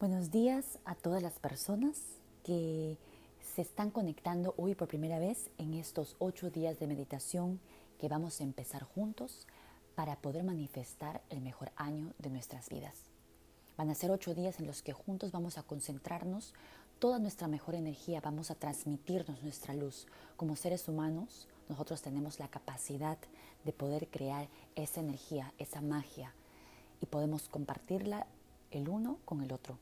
Buenos días a todas las personas que se están conectando hoy por primera vez en estos ocho días de meditación que vamos a empezar juntos para poder manifestar el mejor año de nuestras vidas. Van a ser ocho días en los que juntos vamos a concentrarnos toda nuestra mejor energía, vamos a transmitirnos nuestra luz. Como seres humanos, nosotros tenemos la capacidad de poder crear esa energía, esa magia, y podemos compartirla el uno con el otro.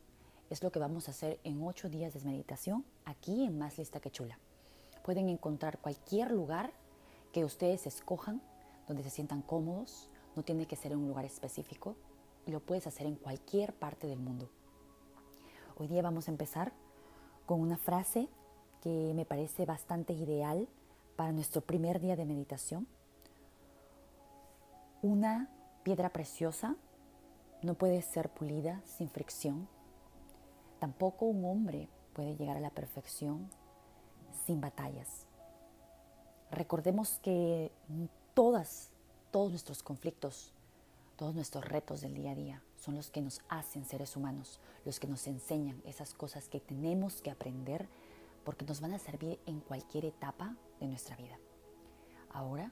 Es lo que vamos a hacer en ocho días de meditación aquí en Más Lista que Chula. Pueden encontrar cualquier lugar que ustedes escojan donde se sientan cómodos. No tiene que ser un lugar específico y lo puedes hacer en cualquier parte del mundo. Hoy día vamos a empezar con una frase que me parece bastante ideal para nuestro primer día de meditación. Una piedra preciosa no puede ser pulida sin fricción Tampoco un hombre puede llegar a la perfección sin batallas. Recordemos que todas, todos nuestros conflictos, todos nuestros retos del día a día son los que nos hacen seres humanos, los que nos enseñan esas cosas que tenemos que aprender porque nos van a servir en cualquier etapa de nuestra vida. Ahora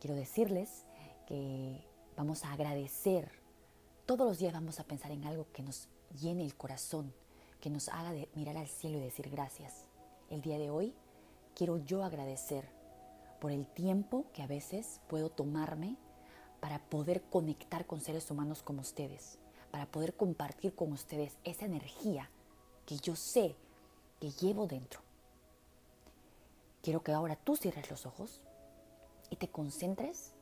quiero decirles que vamos a agradecer, todos los días vamos a pensar en algo que nos llene el corazón, que nos haga de mirar al cielo y decir gracias. El día de hoy quiero yo agradecer por el tiempo que a veces puedo tomarme para poder conectar con seres humanos como ustedes, para poder compartir con ustedes esa energía que yo sé que llevo dentro. Quiero que ahora tú cierres los ojos y te concentres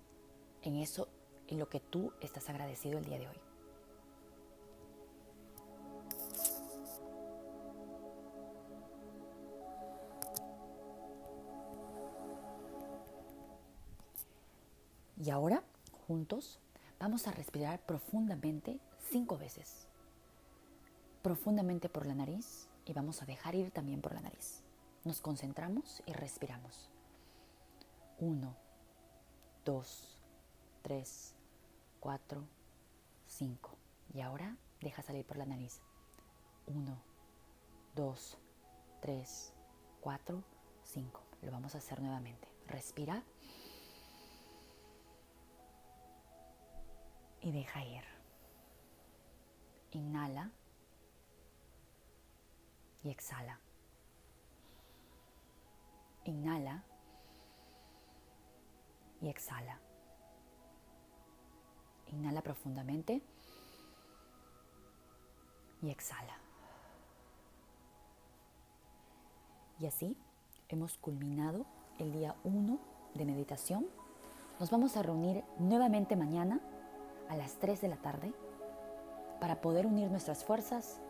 en eso, en lo que tú estás agradecido el día de hoy. Y ahora, juntos, vamos a respirar profundamente cinco veces. Profundamente por la nariz y vamos a dejar ir también por la nariz. Nos concentramos y respiramos. Uno, dos, tres, cuatro, cinco. Y ahora deja salir por la nariz. Uno, dos, tres, cuatro, cinco. Lo vamos a hacer nuevamente. Respira. Y deja ir. Inhala y exhala. Inhala y exhala. Inhala profundamente y exhala. Y así hemos culminado el día 1 de meditación. Nos vamos a reunir nuevamente mañana a las 3 de la tarde para poder unir nuestras fuerzas,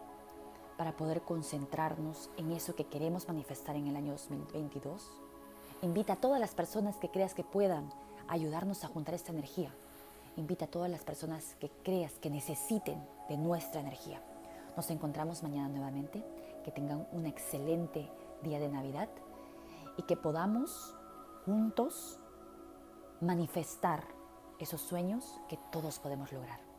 para poder concentrarnos en eso que queremos manifestar en el año 2022. Invita a todas las personas que creas que puedan ayudarnos a juntar esta energía. Invita a todas las personas que creas que necesiten de nuestra energía. Nos encontramos mañana nuevamente. Que tengan un excelente día de Navidad y que podamos juntos manifestar esos sueños que todos podemos lograr.